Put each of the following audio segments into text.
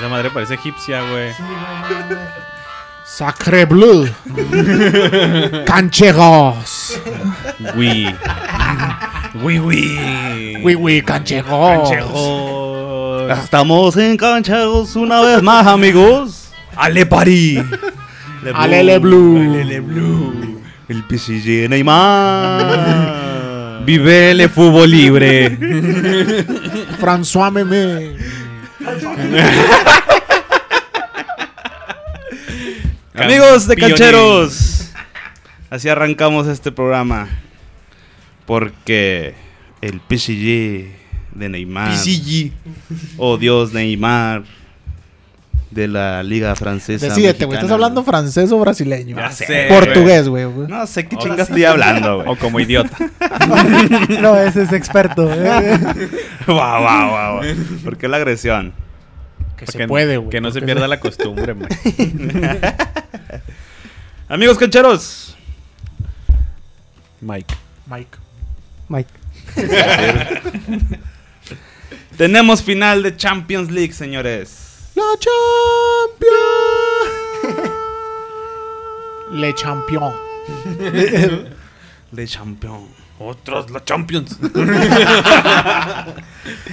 esa madre parece egipcia, güey. Sacre bleu. Cancheros. Oui. Oui, oui. Oui, oui, cancheros. Cancheros. Estamos en cancheros una vez más, amigos. Ale París. Alele blue. Alele blue. El PSG Neymar. Vive el fútbol libre. François Memé. Amigos de cancheros. Así arrancamos este programa. Porque el PSG de Neymar. PSG. Oh Dios, Neymar. De la Liga Francesa. Decídete, güey. ¿Estás hablando francés o brasileño? Ya sé, Portugués, güey. No sé qué chingas estoy hablando, güey. O como idiota. No, ese es experto. ¿eh? Wow, wow, wow. ¿Por qué la agresión? Que se puede, güey. Que no se pierda la costumbre, man. Amigos cancheros. Mike. Mike. Mike. Tenemos final de Champions League, señores. La Champions. Le Champion. De Champions. Otros, la Champions.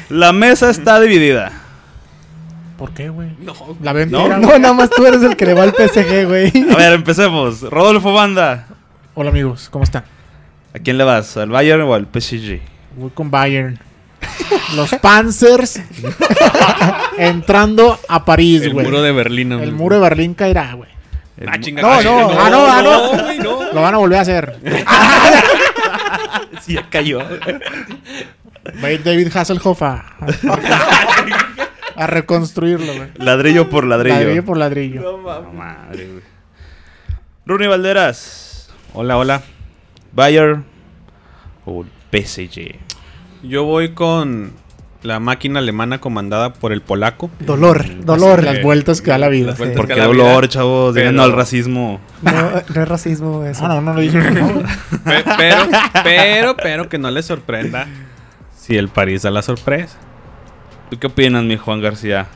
La mesa está dividida. ¿Por qué, güey? No. La ventera. No, nada más tú eres el que le va al PSG, güey. A ver, empecemos. Rodolfo Banda. Hola, amigos. ¿Cómo están? ¿A quién le vas? ¿Al Bayern o al PSG? Voy con Bayern. Los Panzers entrando a París, El güey. muro de Berlín. El muro de Berlín caerá, güey. El Ah, chinga. No, Ay, no, ah, no, ah, no. no. Lo van a volver a hacer. Sí, ya cayó. Va a ir David Hasselhoff a, a reconstruirlo, güey. Ladrillo por ladrillo. Ladrillo por ladrillo. No, madre, güey. Rooney Valderas. Hola, hola. Bayern o el PSG. Yo voy con la máquina alemana comandada por el polaco. Dolor, dolor. Las vueltas que da la vida. Las vueltas. ¿Por que qué la dolor, vida- chavos? pero- al racismo. No, no es racismo eso. Ah, no, no lo dije. no. Pero, pero, pero que no les sorprenda si el París da la sorpresa. ¿Tú qué opinas, mi Juan García?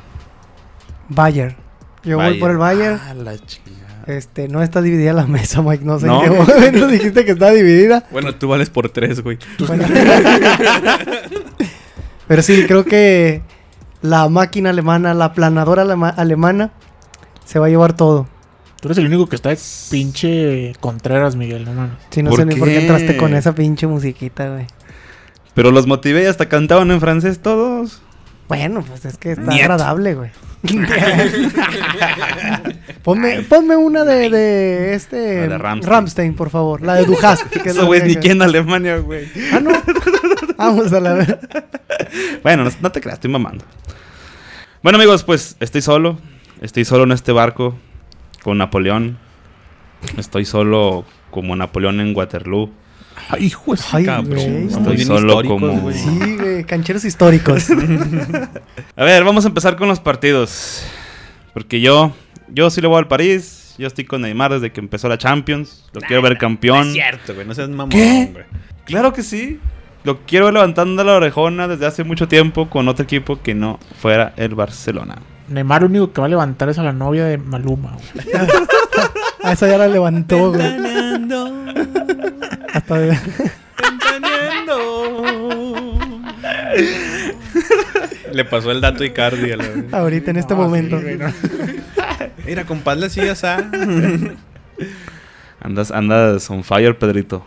Bayern. Yo voy por el Bayern. Ah, la chingada. Este, no está dividida la mesa, Mike. No sé ¿No? en qué momento dijiste que está dividida. Bueno, tú vales por tres, güey. Bueno. Pero sí, creo que la máquina alemana, la planadora alema- alemana, se va a llevar todo. Tú eres el único que está de pinche Contreras, Miguel, no mames. Sí, no ¿Por sé ni por qué qué? entraste con esa pinche musiquita, güey. Pero los motivé y hasta cantaban en francés todos. Bueno, pues es que está Niet. agradable, güey. ponme, ponme una de, de este La de Rammstein. Rammstein, por favor. La de Duhast. es Eso, güey, ni que- quién en Alemania, güey. Ah, no. Vamos a la ver. Bueno, no, no te creas, estoy mamando. Bueno, amigos, pues estoy solo. Estoy solo en este barco con Napoleón. Estoy solo como Napoleón en Waterloo. Ay, hijo de- Estoy solo como- güey. Sí, güey. Cancheros históricos. A ver, vamos a empezar con los partidos. Porque yo, yo sí le voy al París. Yo estoy con Neymar desde que empezó la Champions. Lo quiero ver campeón. Es cierto, güey. No seas mamón, ¿Qué? güey. Claro que sí. Lo quiero ver levantando la orejona desde hace mucho tiempo con otro equipo que no fuera el Barcelona. Neymar lo único que va a levantar es a la novia de Maluma, güey. A esa ya la levantó, güey. Hasta de- Le pasó el dato Icardi a la vez. ahorita en este No, sí, momento. Mira, compadre, así ya está. Andas, andas on fire, Pedrito.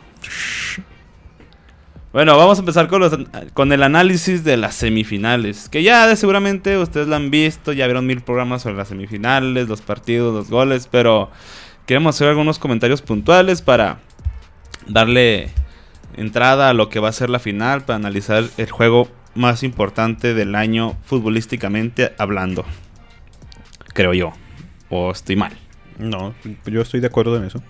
Bueno, vamos a empezar con, los, con el análisis de las semifinales. Que ya de seguramente ustedes la han visto, ya vieron mil programas sobre las semifinales, los partidos, los goles, pero queremos hacer algunos comentarios puntuales para darle entrada a lo que va a ser la final, para analizar el juego más importante del año futbolísticamente hablando. Creo yo. O estoy mal. No, yo estoy de acuerdo en eso.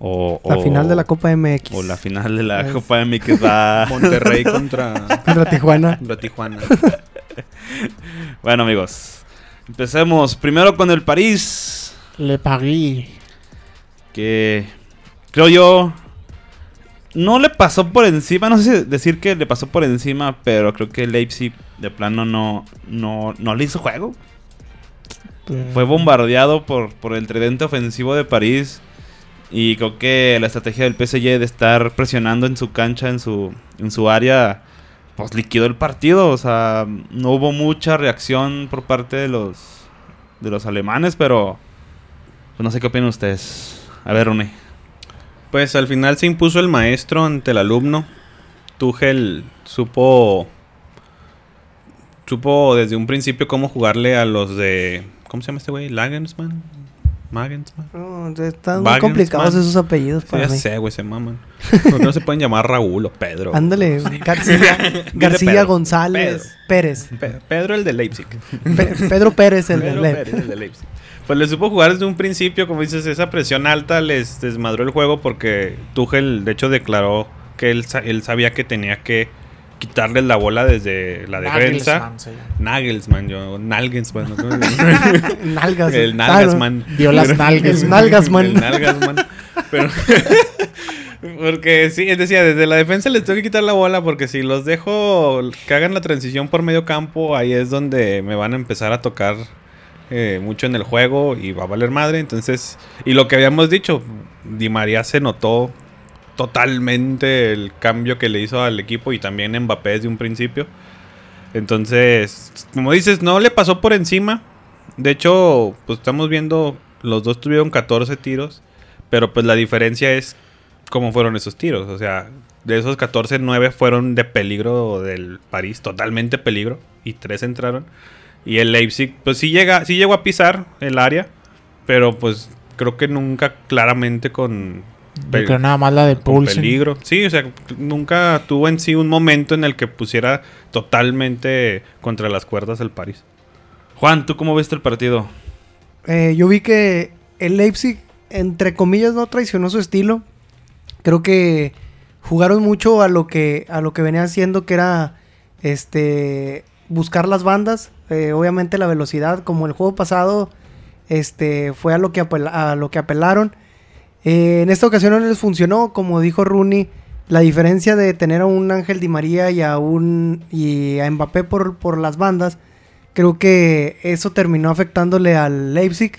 O, La o- final de la Copa MX. O la final de la Es- Copa MX va. Monterrey contra, Contra Tijuana. contra Tijuana. bueno, amigos. Empecemos primero con el París. Le Paris. Que creo yo. No le pasó por encima. No sé si decir que le pasó por encima. Pero creo que Leipzig de plano no, no, no le hizo juego. Eh, fue bombardeado por, por el tridente ofensivo de París. Y creo que la estrategia del PSG de estar presionando en su cancha, en su, en su área, pues liquidó el partido. O sea, no hubo mucha reacción por parte de los, de los alemanes, pero pues no sé qué opinan ustedes. A ver, Rune. Pues al final se impuso el maestro ante el alumno. Tuchel supo supo desde un principio cómo jugarle a los de ¿cómo se llama este güey? Lagensman. Magensman. No, están muy complicados esos apellidos Sí, para ya mí. sé, güey, se maman. ¿Por qué no se pueden llamar Raúl o Pedro? Ándale, García, García Pedro. González Pérez. Pe- Pedro el de Leipzig. Pe- Pedro Pérez, el Pedro del Pérez, el de Leipzig. Pues le supo jugar desde un principio, como dices, esa presión alta les desmadró el juego porque Tuchel, de hecho, declaró que él, él sabía que tenía que quitarle la bola desde la defensa. Nagelsmann yo, Nalgensman. ¿no? Nalgas. el Claro. Nalgasman. Dio las nalgas. El Nalgasman. El Nalgasman. Pero. porque sí, es decía, desde la defensa les tengo que quitar la bola porque si los dejo que hagan la transición por medio campo, ahí es donde me van a empezar a tocar eh, mucho en el juego y va a valer madre. Entonces, y lo que habíamos dicho, Di María se notó totalmente el cambio que le hizo al equipo y también Mbappé desde un principio. Entonces, como dices, no le pasó por encima. De hecho, pues estamos viendo, los dos tuvieron 14 tiros, pero pues la diferencia es cómo fueron esos tiros. O sea, de esos 14, 9 fueron de peligro del París, totalmente peligro, y 3 entraron. Y el Leipzig, pues sí, llega, sí llegó a pisar el área, pero pues creo que nunca claramente con, Yo creo nada más la de Poulsen. peligro. Sí, o sea, nunca tuvo en sí un momento en el que pusiera totalmente contra las cuerdas el París. Juan, ¿tú cómo viste el partido? Eh, yo vi que el Leipzig, entre comillas, no traicionó su estilo. Creo que jugaron mucho a lo que, a lo que venía haciendo, que era este buscar las bandas. Eh, obviamente la velocidad, como el juego pasado, este fue a lo que, a lo que apelaron. Eh, en esta ocasión no les funcionó, como dijo Rooney. La diferencia de tener a un Ángel Di María y a un y a Mbappé por, por las bandas, creo que eso terminó afectándole al Leipzig.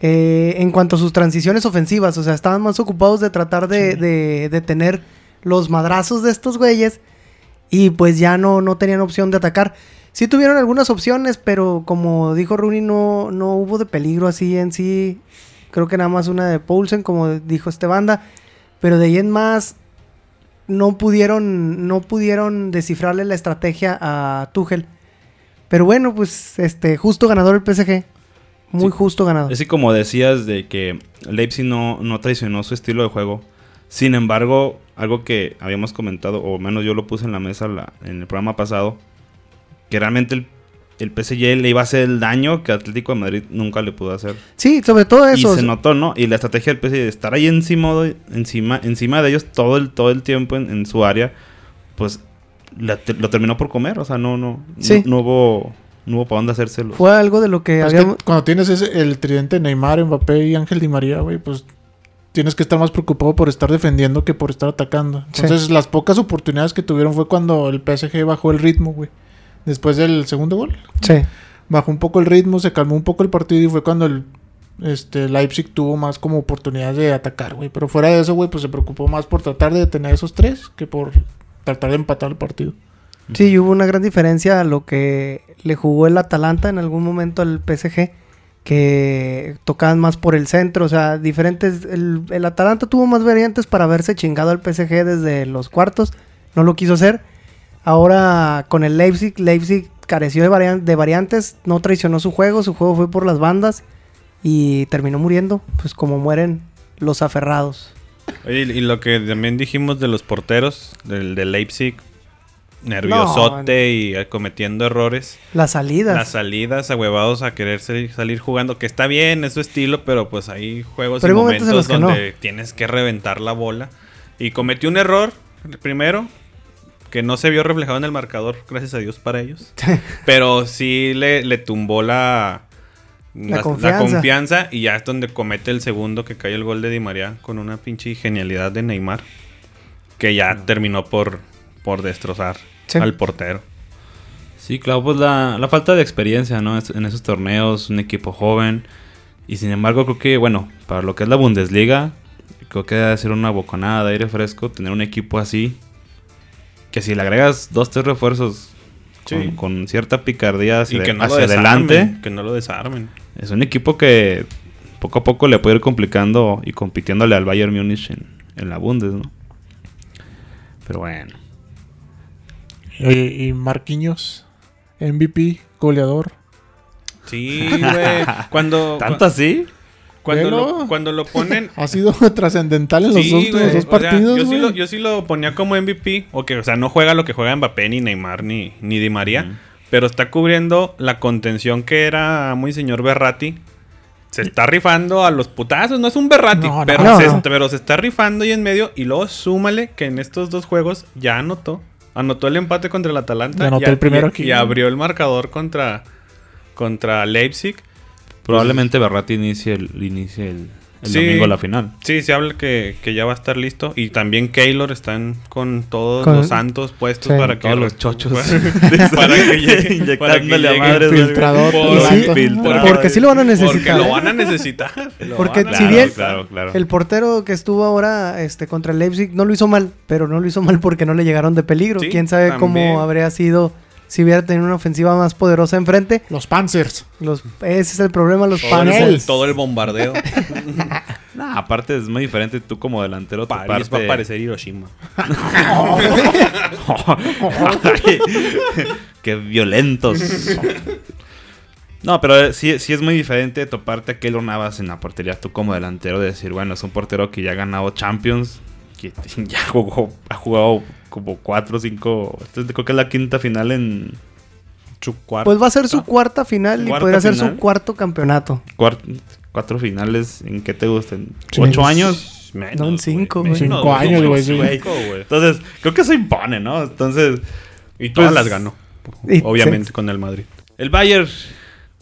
Eh, en cuanto a sus transiciones ofensivas, o sea, estaban más ocupados de tratar de, Sí. de- de tener los madrazos de estos güeyes y pues ya no, no tenían opción de atacar. Sí tuvieron algunas opciones, pero como dijo Rooney, no, no hubo de peligro así en sí. Creo que nada más una de Poulsen, como dijo este banda. Pero de ahí en más, no pudieron, no pudieron descifrarle la estrategia a Tuchel. Pero bueno, pues este, justo ganador el PSG. Muy Sí. justo ganador. Es que como decías de que Leipzig no, no traicionó su estilo de juego. Sin embargo, algo que habíamos comentado, o menos yo lo puse en la mesa la- en el programa pasado, que realmente el, el PSG le iba a hacer el daño que Atlético de Madrid nunca le pudo hacer. Sí, sobre todo eso. Y se notó, ¿no? Y la estrategia del PSG de estar ahí encima, de- encima, encima de ellos todo el, todo el tiempo en, en su área, pues la te- lo terminó por comer. O sea, no, no, Sí. no, no hubo, no hubo para dónde hacérselo. Fue algo de lo que Pues que cuando tienes ese, el tridente Neymar, Mbappé y Ángel Di María, güey, pues tienes que estar más preocupado por estar defendiendo que por estar atacando. Sí. Entonces, las pocas oportunidades que tuvieron fue cuando el PSG bajó el ritmo, güey. Después del segundo gol. Sí. Bajó un poco el ritmo, se calmó un poco el partido y fue cuando el este, Leipzig tuvo más como oportunidades de atacar, güey. Pero fuera de eso, güey, pues se preocupó más por tratar de detener esos tres que por tratar de empatar el partido. Sí, y hubo una gran diferencia a lo que le jugó el Atalanta en algún momento al PSG, que tocaban más por el centro, o sea, diferentes... El, el Atalanta tuvo más variantes para haberse chingado al PSG desde los cuartos, no lo quiso hacer. Ahora con el Leipzig, Leipzig careció de, varian- de variantes, no traicionó su juego, su juego fue por las bandas y terminó muriendo, pues como mueren los aferrados. Oye, y lo que también dijimos de los porteros, del de Leipzig, nerviosote y cometiendo errores. Las salidas. Las salidas, ahuevados a querer salir, jugando, que está bien, es su estilo, pero pues hay juegos Pero y momentos momentos, en los que donde tienes que reventar la bola. Y cometió un error, el primero, que no se vio reflejado en el marcador, gracias a Dios para ellos. pero sí le, le tumbó la, La confianza. confianza y ya es donde comete el segundo que cae el gol de Di María con una pinche genialidad de Neymar. Que ya terminó por, por destrozar Sí. al portero. Sí, claro, pues la, la falta de experiencia, ¿no? Es- En esos torneos, un equipo joven. Y sin embargo, creo que, bueno, para lo que es la Bundesliga, creo que debe ser una bocanada de aire fresco tener un equipo así. Que si le agregas dos, tres refuerzos con, Sí. con cierta picardía hacia, Y que no hacia lo desarmen, adelante, Que no lo desarmen. es un equipo que poco a poco le puede ir complicando y compitiéndole al Bayern Múnich en, en la Bundes, ¿no? Pero bueno. Y Marquinhos, MVP, goleador. Sí, güey. Cuando, ¿Tanto así? Cuando, lo, cuando lo ponen... Ha sido trascendental en los Sí, últimos güey, dos sea, partidos. yo, sí lo, yo sí lo ponía como MVP. O, que, o sea, no juega lo que juega Mbappé, ni Neymar, ni, ni Di María. Pero está cubriendo la contención que era muy señor Berratti. Se está rifando a los putazos. No es un No, no, pero, no, se, no. pero se está rifando ahí en medio. Y luego súmale que en estos dos juegos ya anotó. Anotó el empate contra el Atalanta. Y anotó y el primero y- aquí. Y abrió el marcador contra, contra Leipzig. Probablemente Berratti inicie el, inicie el, el Sí. domingo la final. Sí, se habla que, que ya va a estar listo. Y también Keylor están con todos Con- los santos puestos Sí. para que Todos los chochos. para que llegue, para que Inyectándole a. Por- sí, porque sí lo van a Porque necesitar. lo ¿eh? van a necesitar. Lo Porque a si Claro, bien claro, claro. El portero que estuvo ahora este, contra el Leipzig no lo hizo mal, pero no lo hizo mal porque no le llegaron de peligro. Sí, Quién sabe también. cómo habría sido si hubiera tenido una ofensiva más poderosa enfrente. Los Panzers. Los, ese es el problema, los todo, el, todo el bombardeo. Nah, aparte es muy diferente tú como delantero. París toparte- va a parecer Hiroshima. Qué violentos. No, pero eh, sí, sí es muy diferente toparte a Keylor Navas en la portería. Tú como delantero de decir, bueno, es un portero que ya ha ganado Champions. Que ya jugó, ha jugado como 4 o 5. Creo que es la quinta final en Su cuarto. Pues va a ser su cuarta final y ¿Cuarta podría ser su cuarto campeonato. cuatro finales. ¿En qué te gustan? Sí. ¿Ocho años? Menos, No, en cinco, güey. Menos, Cinco años, güey. Cinco. Entonces, creo que eso impone, ¿no? Entonces, Y todas Pues- las ganó. Obviamente sí. con el Madrid. El Bayern,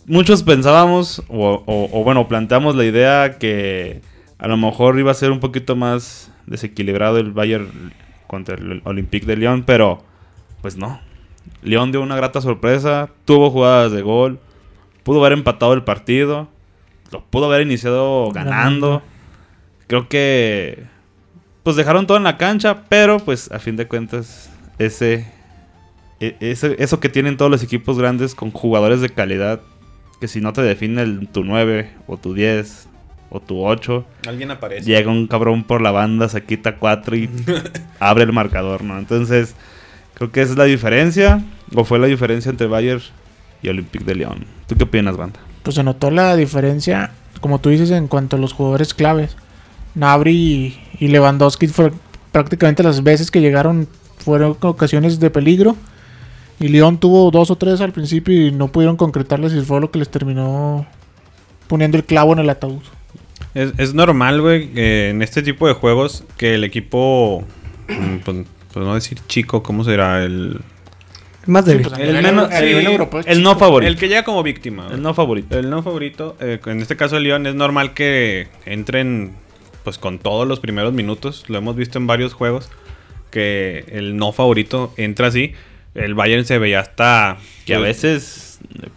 muchos pensábamos, o, o- o bueno, planteamos la idea que a lo mejor iba a ser un poquito más desequilibrado el Bayern contra el Olympique de Lyon, pero pues no. Lyon dio una grata sorpresa, tuvo jugadas de gol, pudo haber empatado el partido, lo pudo haber iniciado ganando. Creo que pues dejaron todo en la cancha, pero pues a fin de cuentas ese e- ese- eso que tienen todos los equipos grandes con jugadores de calidad, que si no te define el, tu 9 o tu 10 o tu 8, Alguien aparece. llega un cabrón por la banda, se quita 4 y abre el marcador, ¿no? Entonces, creo que esa es la diferencia, o fue la diferencia entre Bayern y Olympique de Lyon. ¿Tú qué opinas, banda? Pues se notó la diferencia, como tú dices, en cuanto a los jugadores claves. Nabri y, y Lewandowski fue prácticamente las veces que llegaron fueron ocasiones de peligro. Y León tuvo dos o tres al principio y no pudieron concretarles y fue lo que les terminó poniendo el clavo en el ataúd. Es, es normal, güey, eh, en este tipo de juegos que el equipo, mm, pues, pues no decir chico, ¿cómo será? El, Más débil. pues, a El menos- sí, El no favorito. el que llega como víctima. güey. El no favorito. El no favorito, eh, en este caso el León, es normal que entren pues con todos los primeros minutos. Lo hemos visto en varios juegos que el no favorito entra así. El Bayern se veía hasta Que a pues, veces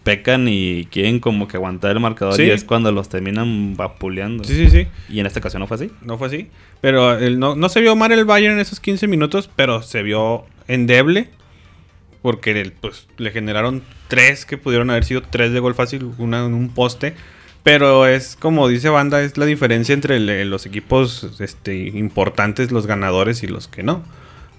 pecan y quieren como que aguantar el marcador Sí. y es cuando los terminan vapuleando. Sí, sí, sí. Y en esta ocasión no fue así. No fue así. Pero el- no, no se vio mal el Bayern en esos 15 minutos, pero se vio endeble. Porque el- pues, le generaron tres que pudieron haber sido tres de gol fácil, una en un poste. Pero es como dice Banda, es la diferencia entre el- los equipos este, importantes, los ganadores y los que no.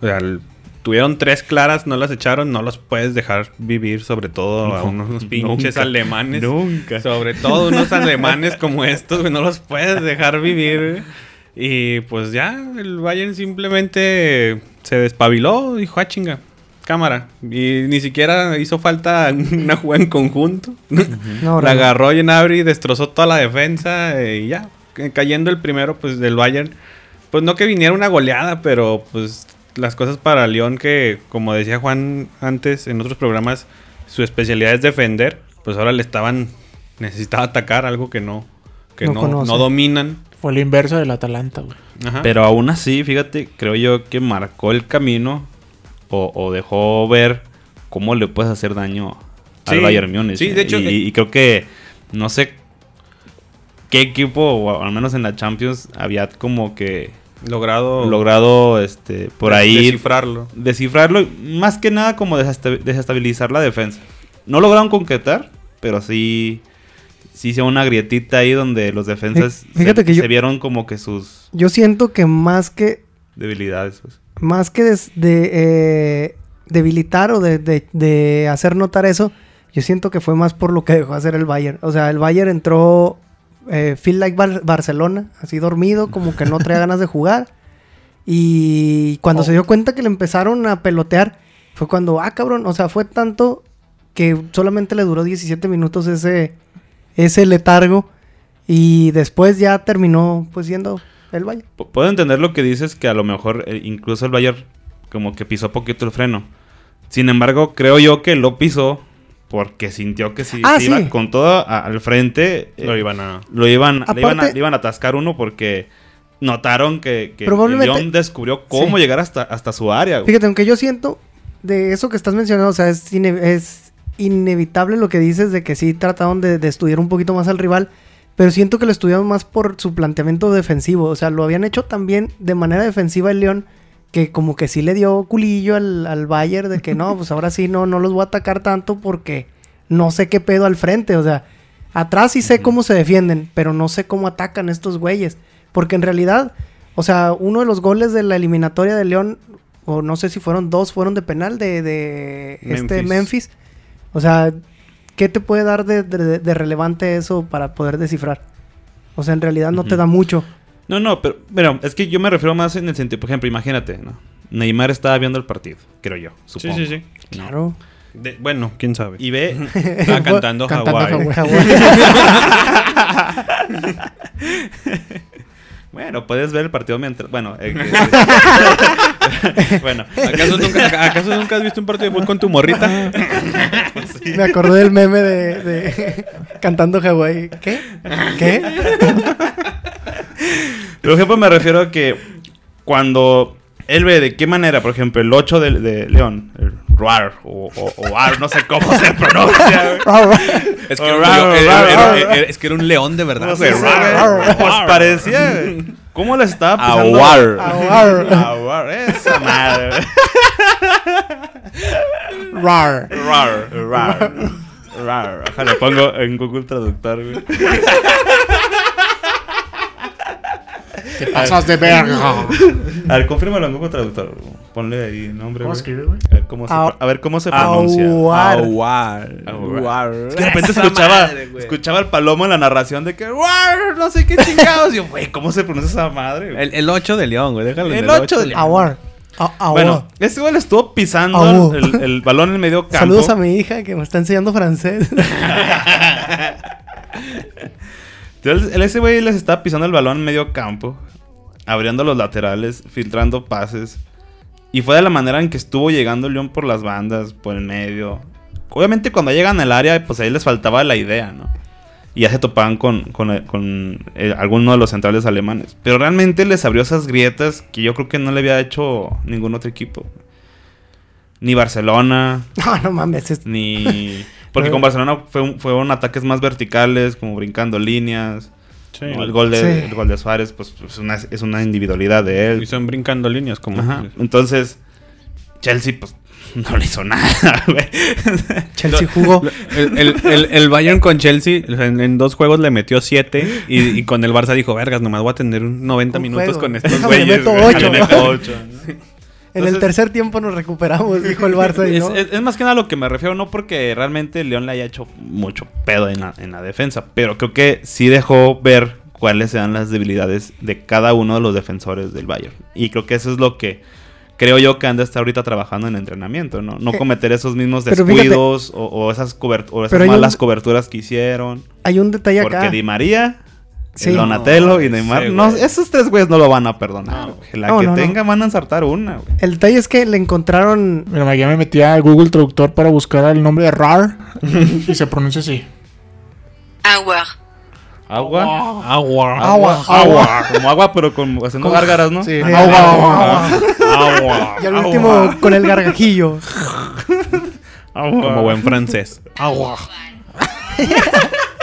O sea, el- tuvieron tres claras, no las echaron, no los puedes dejar vivir, sobre todo a No, unos pinches nunca, alemanes. nunca. Sobre todo unos alemanes como estos, no los puedes dejar vivir. Y pues ya, el Bayern simplemente se despabiló, dijo, ah, chinga, cámara. Y ni siquiera hizo falta una jugada en conjunto. No, la agarró Gnabry, destrozó toda la defensa eh, y ya. ca- Cayendo el primero, pues, del Bayern. Pues no que viniera una goleada, pero pues las cosas para León que, como decía Juan antes en otros programas, su especialidad es defender. Pues ahora le estaban... Necesitaba atacar algo que no... Que No no, dominan. Fue la inversa del Atalanta, güey. Ajá. Pero aún así, fíjate, creo yo que marcó el camino o, o dejó ver cómo le puedes hacer daño al Sí, Bayern Múnich. sí, de hecho, Y, eh, y creo que, no sé qué equipo, o al menos en la Champions, había como que Logrado. logrado este por ahí Descifrarlo. descifrarlo, más que nada como desesta- desestabilizar la defensa. No lograron concretar, pero sí, sí hizo una grietita ahí donde los defensas Fí- fíjate se, que yo- se vieron como que sus Yo siento que más que debilidades. pues. más que des- de eh, debilitar o de, de- de hacer notar eso, yo siento que fue más por lo que dejó hacer el Bayern. O sea, el Bayern entró eh, feel like Bar- Barcelona, así dormido, como que no traía ganas de jugar. Y cuando se dio cuenta que le empezaron a pelotear, fue cuando, ah, cabrón, o sea, fue tanto que solamente le duró 17 minutos ese, ese letargo. Y después ya terminó, pues, siendo el Bayern. P- Puedo entender lo que dices, que a lo mejor eh, incluso el Bayern como que pisó poquito el freno. Sin embargo, creo yo que lo pisó porque sintió que si Ah, se iba con todo a- al frente, eh, Lo iban a. lo iban, le iban a, le iban a atascar uno porque notaron que, que Probablemente- León descubrió cómo Sí. llegar hasta, hasta su área. güey. Fíjate, aunque yo siento de eso que estás mencionando, o sea, es, ine- es inevitable lo que dices de que sí trataron de, de estudiar un poquito más al rival, pero siento que lo estudiaron más por su planteamiento defensivo. O sea, lo habían hecho también de manera defensiva el León, que como que sí le dio culillo al, al Bayern de que no, pues ahora sí no, no los voy a atacar tanto porque no sé qué pedo al frente. O sea, atrás sí sé cómo se defienden, pero no sé cómo atacan estos güeyes. Porque en realidad, o sea, uno de los goles de la eliminatoria de León, o no sé si fueron dos, fueron de penal de, de este Memphis. O sea, ¿qué te puede dar de, de- de relevante eso para poder descifrar? O sea, en realidad no te da mucho. No, no, pero, pero es que yo me refiero más en el sentido, por ejemplo, imagínate, ¿no? Neymar estaba viendo el partido, creo yo, Sí, supongo. sí, sí. Claro. De- bueno, quién sabe. Y ve, Estaba cantando Cantando Hawái. Bueno, puedes ver el partido mientras, bueno, eh, bueno, ¿Acaso nunca, ¿Acaso nunca has visto un partido de fútbol con tu morrita? Me acordé del meme de, de cantando Hawái. ¿Qué? ¿Qué? Por ejemplo, me refiero a que cuando él ve de qué manera, por ejemplo, el 8 de, de León, el Ruar, o, o, o Ar, no sé cómo se pronuncia. Es que era un era, león- era- era- era- es que era un león de verdad. No sé. Pues parecía, güey. ¿Cómo les estaba pisando? Aguar. Aguar. Aguar, esa madre. Rar. Rar, rar, rar. Lo pongo en Google Traductor, güey. Te pasas de verga. A ver, confírmalo en Google Traductor. Ponle ahí el nombre, ¿Cómo escribe, güey? A ver cómo se, Au- a ver cómo se pronuncia. Aguar. Aguar. Aguar. Es que de repente escuchaba, escuchaba el palomo en la narración de que "Guar, no sé qué chingados. Y yo, güey, ¿cómo se pronuncia esa madre? güey?" El, el 8 de León, güey. Déjalo. en El 8 de León. Aguar. A- aguar. Bueno, este güey le estuvo pisando el, el balón en medio campo. Saludos a mi hija que me está enseñando francés. Entonces, el ese güey les estaba pisando el balón en medio campo, abriendo los laterales, filtrando pases. Y fue de la manera en que estuvo llegando el León por las bandas, por el medio. Obviamente cuando llegan al área, pues ahí les faltaba la idea, ¿no? Y ya se topaban con, con, con, eh, alguno de los centrales alemanes. Pero realmente les abrió esas grietas que yo creo que no le había hecho ningún otro equipo. Ni Barcelona, no, no mames. es- ni... Porque eh. con Barcelona fue un, fueron ataques más verticales, como brincando líneas. El, gol de, el gol de Suárez, pues, pues es una, individualidad de él. Y son brincando líneas, como. Ajá. Entonces, Chelsea, pues no le hizo nada. Chelsea jugó. El, el, el, Bayern con Chelsea en, dos juegos le metió siete y, con el Barça dijo, vergas, nomás voy a tener 90 un minutos con estos güeyes. Le meto 8. Entonces, el tercer tiempo nos recuperamos, dijo el Barça. Es, más que nada a lo que me refiero, no porque realmente León le haya hecho mucho pedo en la, defensa, pero creo que sí dejó ver cuáles eran las debilidades de cada uno de los defensores del Bayern. Y creo que eso es lo que creo yo que anda hasta ahorita trabajando en entrenamiento, ¿no? No eh, cometer esos mismos descuidos o, esas, cobert o esas malas coberturas que hicieron. Hay un detalle porque acá. Porque Di María Sí. el Donatello y Neymar, no, esos tres güeyes no lo van a perdonar. La No, que no, no. tenga van a ensartar una, güey. El detalle es que le encontraron. Mira, ya me metí a Google Traductor para buscar el nombre de RAR y se pronuncia así. Agua. Agua. Agua. Agua, agua. Como agua, pero con, haciendo gárgaras, ¿no? Sí, Sí, agua, agua, agua. Agua. Y al último con el gargajillo. Como buen francés. Agua.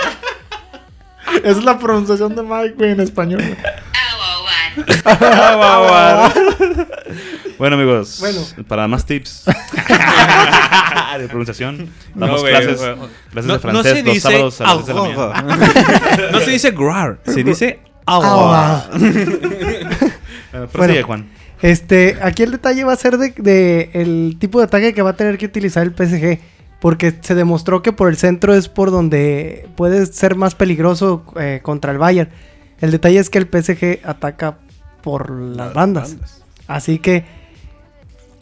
Esa es la pronunciación de Mike, güey, en español. Bueno, amigos, Bueno. para más tips de pronunciación, No, damos güey, clases, clases No- de no francés se los dice sábados a las 10 de la mañana. No se dice grar, se dice Agua. agua. Eh, prosigue, Juan. Este, aquí el detalle va a ser de, de el tipo de ataque que va a tener que utilizar el PSG. Porque se demostró que por el centro es por donde puede ser más peligroso eh, contra el Bayern. El detalle es que el PSG ataca por las bandas. Así que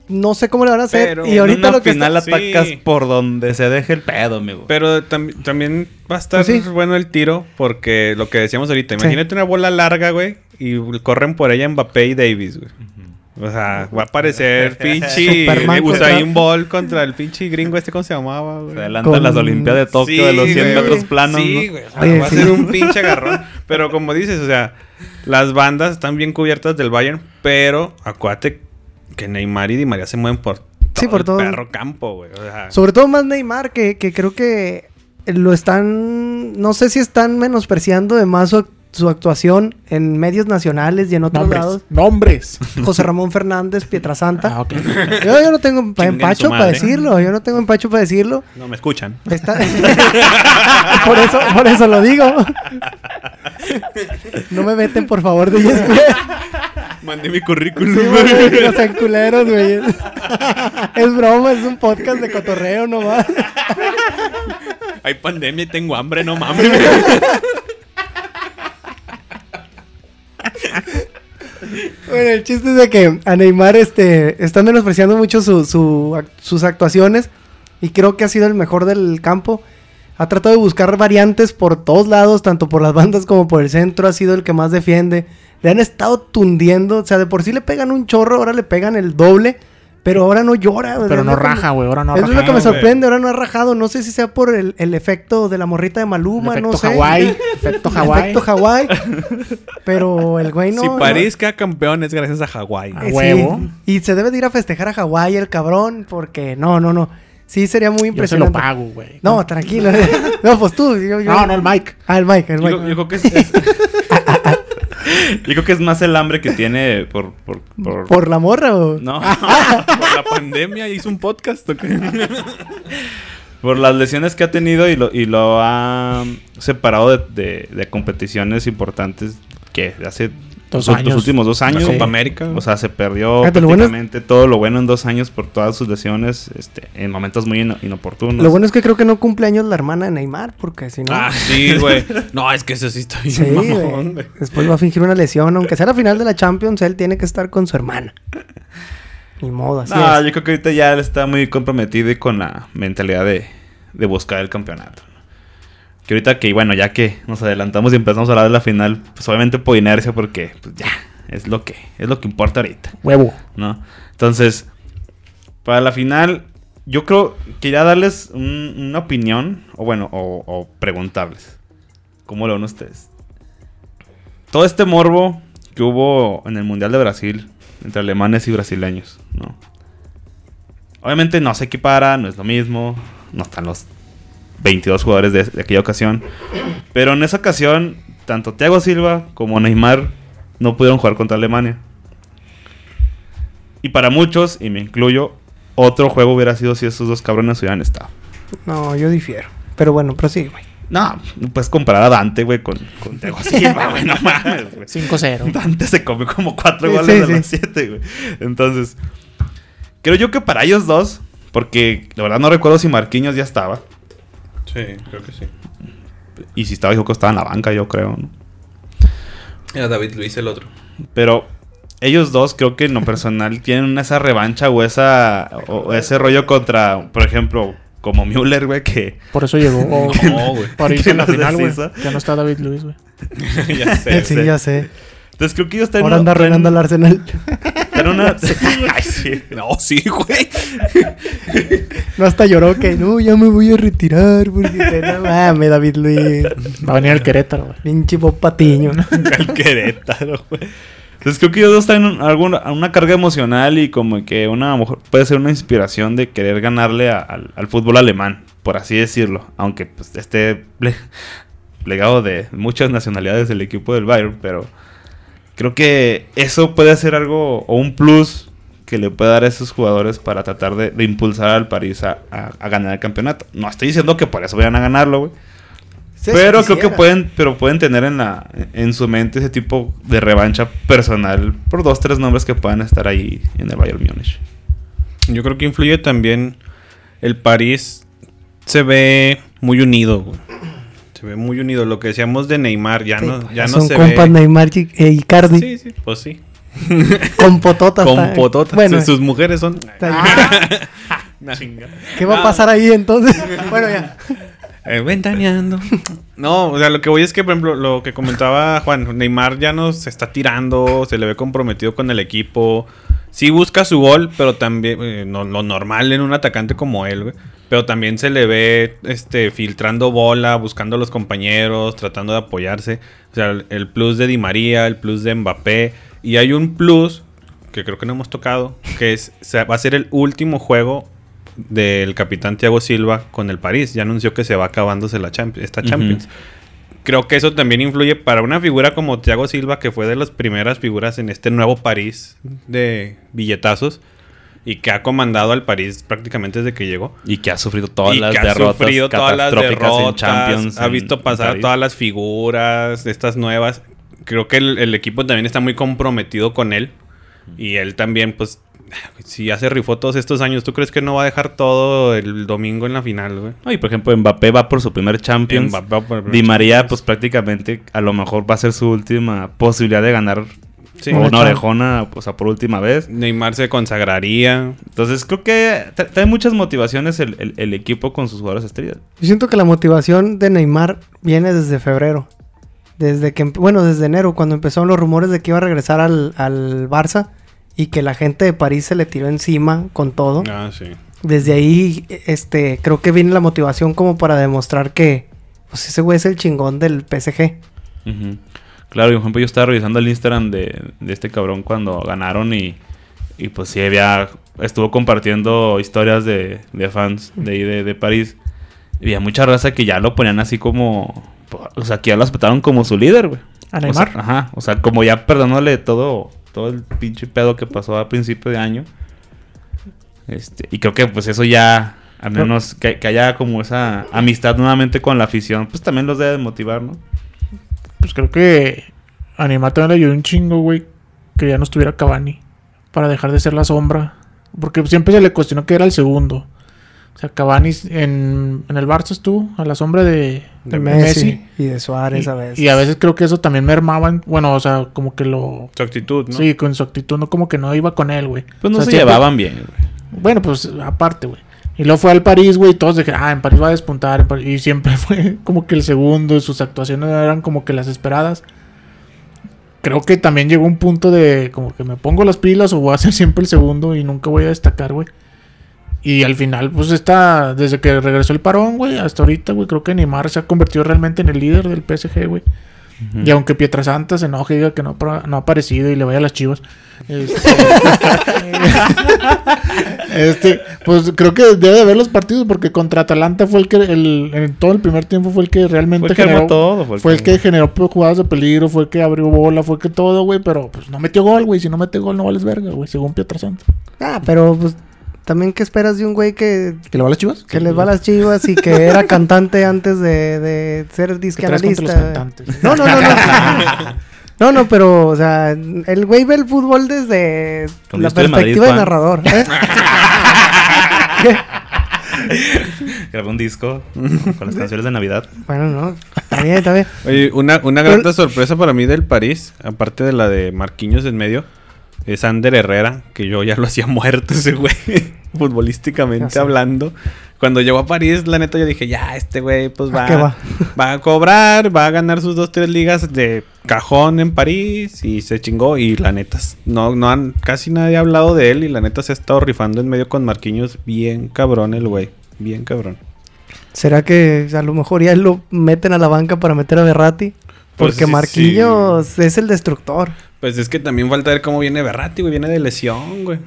no sé cómo le van a hacer. Pero y ahorita lo que final está- atacas Sí. por donde se deje el pedo, amigo. Pero tam- también va a estar Pues sí. bueno el tiro porque lo que decíamos ahorita, Sí. imagínate una bola larga, güey, y corren por ella Mbappé y Davis, güey. O sea, va a aparecer pinche Superman Usain contra- Bolt contra el pinche gringo este, ¿cómo se llamaba, güey? Se adelantan Con- las Olimpiadas de Tokio Sí, de los 100 güey. metros planos, Sí, ¿no? güey. o sea, Oye, va a ser un pinche agarrón. Pero como dices, o sea, las bandas están bien cubiertas del Bayern, pero acuérdate que Neymar y Di María se mueven por todo Sí, por el todo. perro campo, güey. O sea, Sobre todo más Neymar, que, que creo que lo están. No sé si están menospreciando de más su, su actuación en medios nacionales y en otros Nombres. lados. Nombres. José Ramón Fernández, Pietrasanta. Ah. Yo, yo no tengo empacho para decirlo. Yo no tengo empacho para decirlo. no me escuchan. Está- por, eso, por eso lo digo. No me meten, por favor, de. Mandé mi currículum. Sí, güey, no sean culeros, güey. Es broma, es un podcast de cotorreo nomás. Hay pandemia y tengo hambre, no mames. Bueno, el chiste es de que a Neymar este, están menospreciando mucho su, sus actuaciones y creo que ha sido el mejor del campo. Ha tratado de buscar variantes por todos lados, tanto por las bandas como por el centro. Ha sido el que más defiende. Le han estado tundiendo. O sea, de por sí le pegan un chorro, ahora le pegan el doble. Pero ahora no llora. sea, Pero no raja, güey. Ahora no Eso es lo que me güey. sorprende, ahora no ha rajado. No sé si sea por el, el efecto de la morrita de Maluma, Efecto no sé. Hawái. Efecto Hawái. Efecto Hawái. Pero el güey no. si no- París queda campeón es gracias a Hawái. A huevo. sí. Y se debe de ir a festejar a Hawái el cabrón, porque no, no, no. Sí, sería muy Yo se lo impresionante. pago, güey. No, tranquilo. no, pues tú. Yo, yo- No, no, el Mike. Ah, el Mike, el Yo, Mike. yo creo que es, es- Yo creo que es más el hambre que tiene por... por, por- ¿Por la morra o...? No, Por la pandemia hizo un podcast. por las lesiones que ha tenido y lo, y lo ha separado de, de- de competiciones importantes que hace Dos los, años. los últimos dos años. La Sí. Copa América. O sea, se perdió Fíjate, lo bueno es- prácticamente todo lo bueno en dos años por todas sus lesiones este, en momentos muy ino- inoportunos. Lo bueno es que creo que no cumple años la hermana de Neymar, porque si no... Ah, sí, güey. No, es que eso sí está bien sí, mamón, güey. güey. Después va a fingir una lesión. Aunque sea la final de la Champions, él tiene que estar con su hermana. Ni modo, así No, es. yo creo que ahorita ya él está muy comprometido y con la mentalidad de, de buscar el campeonato. Que ahorita que, bueno, ya que nos adelantamos y empezamos a hablar de la final, pues obviamente por inercia, porque pues ya, es lo que, es lo que importa ahorita, Huevo. ¿no? Entonces, para la final, yo creo que ya darles un- una opinión, o bueno, o, o preguntarles, ¿cómo lo ven ustedes? Todo este morbo que hubo en el Mundial de Brasil, entre alemanes y brasileños, ¿no? Obviamente no se equipara, no es lo mismo, no están los 22 jugadores de, de aquella ocasión, pero en esa ocasión, tanto Thiago Silva como Neymar no pudieron jugar contra Alemania. Y para muchos, y me incluyo, otro juego hubiera sido si esos dos cabrones hubieran estado. No, yo difiero. Pero bueno, prosigue, güey. No, no puedes comparar a Dante, güey, con, con Thiago Silva, güey, no mames, güey. 5-0. Dante se comió como cuatro Sí, goles sí, de sí. los siete, güey. Entonces, creo yo que para ellos dos, porque la verdad no recuerdo si Marquinhos ya estaba. Sí, creo que sí. Y si estaba, que estaba en la banca, yo creo, ¿no? Era David Luis el otro. Pero ellos dos creo que en lo personal tienen esa revancha o esa o, ese rollo contra, por ejemplo, como Müller, güey, que Por eso llegó. o- No, güey. Por irse ¿Qué en la final, güey. Ya no está David Luis, güey. ya sé. sí, sé. ya sé. Entonces creo que ellos tienen Ahora anda arruinando al Arsenal. una Ay, sí. No, sí, güey. No, hasta lloró que no, ya me voy a retirar porque no mames, David Luis. Va a venir el Querétaro, güey. Pinche Bob Patiño. El Querétaro, güey. Entonces creo que ellos dos traen un- alguna, una carga emocional y como que una a lo mejor puede ser una inspiración de querer ganarle a- al, al fútbol alemán, por así decirlo. Aunque pues, esté plegado de muchas nacionalidades del equipo del Bayern, pero creo que eso puede ser algo o un plus que le puede dar a esos jugadores para tratar de, de impulsar al París a, a- a ganar el campeonato. No estoy diciendo que por eso vayan a ganarlo, güey. Sí, pero creo que pueden, pero pueden tener en la, en su mente ese tipo de revancha personal por dos, tres nombres que puedan estar ahí en el Bayern Múnich. Yo creo que influye también el París se ve muy unido, güey. Se ve muy unido. Lo que decíamos de Neymar ya Sí, no, pues, ya no son se compas ve. Neymar y e Icardi. Sí, sí, pues sí. Con pototas. Con pototas. Bueno, Sus mujeres son. ¿qué va a pasar ahí entonces? bueno, ya. Eh, ventaneando. No, o sea, lo que voy es que, por ejemplo, lo que comentaba Juan, Neymar ya no se está tirando, se le ve comprometido con el equipo. Sí busca su gol, pero también, eh, no, lo normal en un atacante como él, güey. Pero también se le ve este, filtrando bola, buscando a los compañeros, tratando de apoyarse. O sea, el, plus de Di María, el plus de Mbappé. Y hay un plus que creo que no hemos tocado, que es, se- va a ser el último juego del capitán Thiago Silva con el París. Ya anunció que se va acabándose la Champions, esta. Champions. Creo que eso también influye para una figura como Thiago Silva, que fue de las primeras figuras en este nuevo París de billetazos y que ha comandado al París prácticamente desde que llegó. Y que ha sufrido todas y las que ha derrotas sufrido todas las derrotas, en Champions. ha visto en pasar todas las figuras estas nuevas. Creo que el, el equipo también está muy comprometido con él. Y él también, pues, si ya se rifó todos estos años, ¿tú crees que no va a dejar todo el domingo en la final, güey? No, y por ejemplo, Mbappé va por su primer Champions. Mbappé va por el primer Di María, Champions. pues prácticamente a lo mejor va a ser su última posibilidad de ganar Sí. o Una orejona, o sea, por última vez. Neymar se consagraría. Entonces creo que tra- trae muchas motivaciones el, el- el equipo con sus jugadores estrellas. Yo siento que la motivación de Neymar viene desde febrero. Desde que, bueno, desde enero, cuando empezaron los rumores de que iba a regresar al, al Barça y que la gente de París se le tiró encima con todo. Ah, sí. Desde ahí, este, creo que viene la motivación como para demostrar que, pues ese güey es el chingón del PSG. Ujú. Claro, y por ejemplo, yo estaba revisando el Instagram de, de este cabrón cuando ganaron y, y pues sí había, estuvo compartiendo historias de, de fans de ahí de, de París. Y había mucha raza que ya lo ponían así como, o sea, que ya lo aceptaron como su líder, güey. A O sea, Neymar. ajá, o sea, como ya perdonándole todo, todo el pinche pedo que pasó a principio de año. Este, y creo que pues eso ya, al menos que, que haya como esa amistad nuevamente con la afición, pues también los debe de motivar, ¿no? Pues creo que a Neymar también le ayudó un chingo, güey. Que ya no estuviera Cavani. Para dejar de ser la sombra. Porque siempre se le cuestionó que era el segundo. O sea, Cavani en, en el Barça estuvo a la sombra de, De de Messi, Messi. y de Suárez Y, a veces. y a veces creo que eso también mermaba. en- bueno, o sea, como que lo. Su actitud, ¿no? Sí, con su actitud, no como que no iba con él, güey. Pues no O sea, se siempre- llevaban bien, güey. Bueno, pues aparte, güey. Y luego fue al París, güey, y todos dijeron, ah, en París va a despuntar. en París", Y siempre fue como que el segundo, y sus actuaciones eran como que las esperadas. Creo que también llegó un punto de como que me pongo las pilas o voy a ser siempre el segundo y nunca voy a destacar, güey. Y al final, pues está, desde que regresó el parón, güey, hasta ahorita, güey, creo que Neymar se ha convertido realmente en el líder del PSG, güey. Y aunque Pietrasanta se enoje y diga que no, ha- no ha aparecido y le vaya a las chivas. Este, este, pues creo que debe de ver los partidos porque contra Atalanta fue el que el, en todo el primer tiempo fue el que realmente Fue el que generó todo. Fue el fue el que generó jugadas de peligro, fue el que abrió bola, fue el que todo, güey, pero pues no metió gol, güey, si no mete gol no vales verga, güey, según Pietrasanta. Ah, pero pues también qué esperas de un güey que, ¿Que le va a las chivas? que les va a las chivas y que era cantante antes de, de ser disque ¿Qué traes contra los analista? cantantes? No, no, no, no. No, no, pero, o sea, el güey ve el fútbol desde la Madrid, perspectiva de narrador. ¿eh? Grabé un disco con las canciones de Navidad. bueno, no, está bien, está bien. Oye, una, una Pero- grata sorpresa para mí del París, aparte de la de Marquinhos en medio, es Ander Herrera, que yo ya lo hacía muerto ese güey, futbolísticamente hablando. Cuando llegó a París, la neta, yo dije, ya, este güey, pues ¿A va, qué va? va a cobrar, va a ganar sus dos, tres ligas de cajón en París y se chingó. Y la neta, no, no han, casi nadie ha hablado de él y la neta se ha estado rifando en medio con Marquinhos. Bien cabrón el güey, bien cabrón. ¿Será que a lo mejor ya lo meten a la banca para meter a Pues Porque sí, Marquinhos es el destructor. Pues es que también falta ver cómo viene Berratti, güey. Viene de lesión, güey.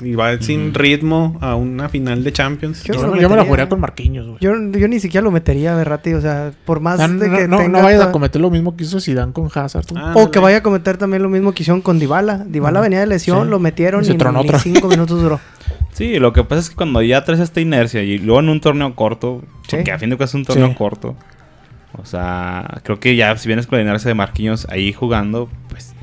Y va sin ritmo a una final de Champions. Yo Yo, no lo yo me la jugaría con Marquinhos, güey. Yo, yo ni siquiera lo metería a Berratti, o sea, por más No, no, de que no, no tenga vayas a cometer lo mismo que hizo Zidane con Hazard. Ah, O que vaya a cometer también lo mismo que hicieron con Dybala. Dybala venía de lesión, Sí. lo metieron Y tronó ni otra. cinco minutos duró. Sí, lo que pasa es que cuando ya traes esta inercia y luego en un torneo corto, Sí. porque a fin de cuentas es un torneo Sí. corto, o sea, creo que ya si vienes con inercia de Marquinhos ahí jugando, pues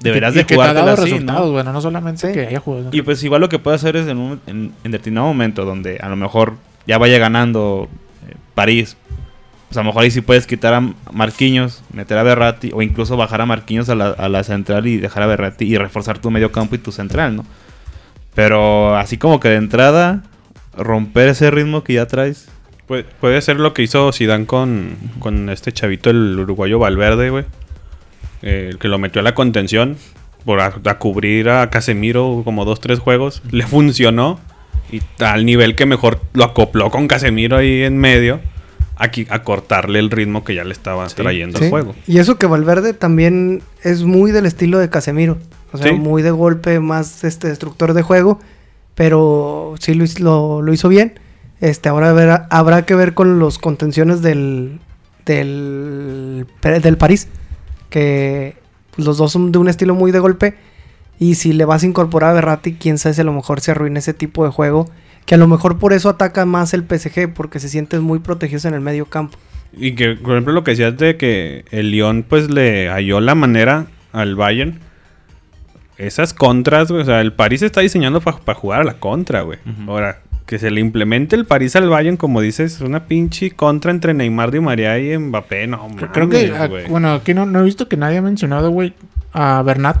deberás Y de así, resultados, ¿no? bueno, no solamente Sí. que haya jugado. Y pues igual lo que puede hacer es en, un, en, en determinado momento donde a lo mejor ya vaya ganando eh, París, pues a lo mejor ahí sí puedes quitar a Marquinhos, meter a Berratti o incluso bajar a Marquinhos a la, a la central y dejar a Berratti y reforzar tu medio campo y tu central, ¿no? Pero así como que de entrada romper ese ritmo que ya traes. Pu- puede ser lo que hizo Zidane con, con este chavito, el uruguayo Valverde, güey. Eh, el que lo metió a la contención por a, a cubrir a Casemiro como dos, tres juegos. Le funcionó. Y al nivel que mejor lo acopló con Casemiro ahí en medio. Aquí, a cortarle el ritmo que ya le estaba trayendo Sí. el juego. Y eso que Valverde también es muy del estilo de Casemiro. O sea, Sí. muy de golpe, más este destructor de juego. Pero sí lo, lo, lo hizo bien. Este, ahora verá- habrá que ver con los contenciones del, del, del París. Que los dos son de un estilo muy de golpe. Y si le vas a incorporar a Berratti, quién sabe si a lo mejor se arruina ese tipo de juego. Que a lo mejor por eso ataca más el PSG, porque se sienten muy protegidos en el medio campo. Y que, por ejemplo, lo que decías de que el Lyon pues le halló la manera al Bayern. Esas contras, güey, o sea, el París está diseñando para jugar a la contra, güey. Ahora, que se le implemente el París al Bayern, como dices, una pinche contra entre Neymar, Di María y Mbappé, no Creo- Creo que, mames, ah, bueno, aquí no, no he visto que nadie ha mencionado, güey, a Bernat.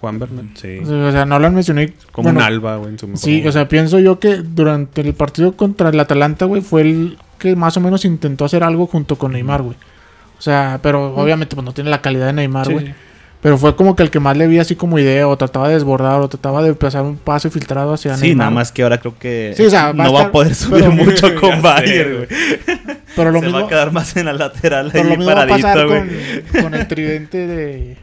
Juan Bernat, sí. O sea, no lo han mencionado. Como bueno, un Alba, güey, en su mejor Sí, momento. o sea, pienso yo que durante el partido contra el Atalanta, güey, fue el que más o menos intentó hacer algo junto con Neymar, güey. O sea, pero obviamente pues no tiene la calidad de Neymar, Sí, güey. sí. Pero fue como que el que más le vi así como idea, o trataba de desbordar, o trataba de pasar un pase filtrado hacia Sí, nada más que ahora creo que Sí, o sea, va no a va a poder subir pero- mucho con sé, Bayern, güey. Pero lo Se mismo, va a quedar más en la lateral pero lo ahí mismo va a pasar paradito, con, güey. con el tridente de...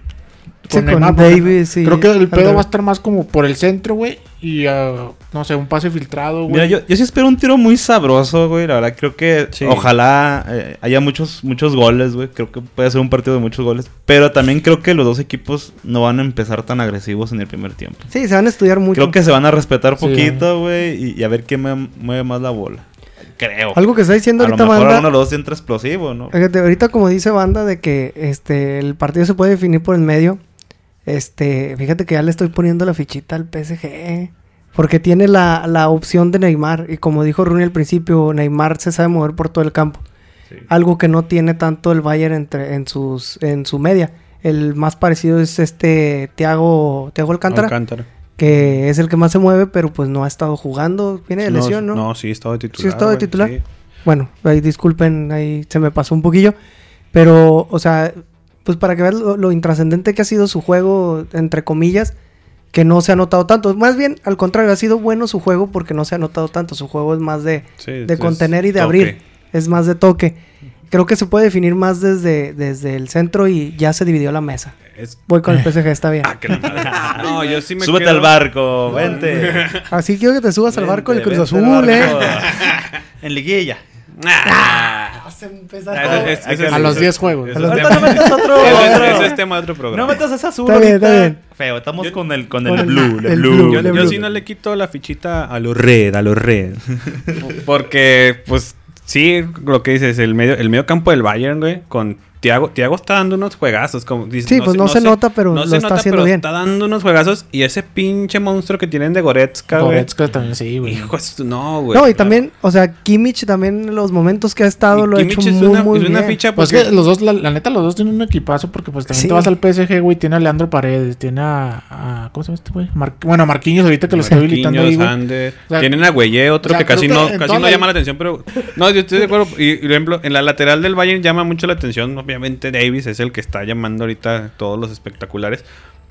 Sí, con Davis y Creo que el pedo va a estar más como por el centro, güey. Y, ah, no sé, un pase filtrado, güey. Mira, yo, yo sí espero un tiro muy sabroso, güey. La verdad, creo que Sí. ojalá eh, haya muchos, muchos goles, güey. Creo que puede ser un partido de muchos goles. Pero también creo que los dos equipos no van a empezar tan agresivos en el primer tiempo. Sí, se van a estudiar mucho. Creo que se van a respetar Sí. poquito, güey. Y, y a ver quién me- mueve más la bola. Creo. Algo que está diciendo a lo ahorita mejor Banda. uno de los dos entra explosivo, ¿no? Ahorita como dice Banda de que este el partido se puede definir por el medio. Este, fíjate que ya le estoy poniendo la fichita al PSG. Porque tiene la, la opción de Neymar. Y como dijo Rooney al principio, Neymar se sabe mover por todo el campo. Sí. Algo que no tiene tanto el Bayern entre, en sus, en su media. El más parecido es este Thiago, Thiago Alcántara, Alcántara. que es el que más se mueve, pero pues no ha estado jugando. Viene de lesión, ¿no? No, sí, estaba de titular. ¿Sí estaba de güey, titular? sí. Bueno, ahí disculpen, ahí se me pasó un poquillo. Pero, o sea, pues para que veas lo, lo intrascendente que ha sido su juego, entre comillas, que no se ha notado tanto. Más bien, al contrario, ha sido bueno su juego porque no se ha notado tanto. Su juego es más de, Sí, de contener y de toque. abrir. Es más de toque. Creo que se puede definir más desde, desde el centro y ya se dividió la mesa. Es- Voy con el PSG, está bien. Ah, que. No, yo sí me Súbete quedo- al barco, vente. Así quiero que te subas al barco del Cruz Azul, eh. en liguilla. Ah. A Ah, A los ese- 10 juegos. ese A los- es Ahorita tema- no metas otro. es- tema de otro programa. No metas ese azul Está bien, ahorita. está bien. Feo, estamos Yo- con el con el el- blue, el el blue. blue. Yo, yo blue. sí no le quito la fichita a los red, a los red. Porque, pues, sí, lo que dices, el medio, el medio campo del Bayern, güey, con Tiago. Tiago está dando unos juegazos. Como, dices, Sí, pues no se nota, pero lo está haciendo pero bien. Está dando unos juegazos. Y ese pinche monstruo que tienen de Goretzka, güey. Goretzka también, sí, güey. No, güey. No, y también, o sea, Kimmich también los momentos que ha estado Y lo ha Kimmich hecho es muy, una, muy es una ficha Pues porque... que los dos, la, la neta, los dos tienen un equipazo porque pues también Sí. te vas al PSG, güey, tiene a Leandro Paredes, tiene a, a- ¿cómo se llama este güey? Mar- bueno, Marquinhos ahorita que lo estoy habilitando ahí, Marquinhos. O sea, Tienen a Güeye, otro o sea, que casi no, casi no la- llama la atención, pero... No, yo estoy de acuerdo. Y, por ejemplo, en la lateral del Bayern llama mucho la atención. Obviamente Davis es el que está llamando ahorita todos los espectaculares.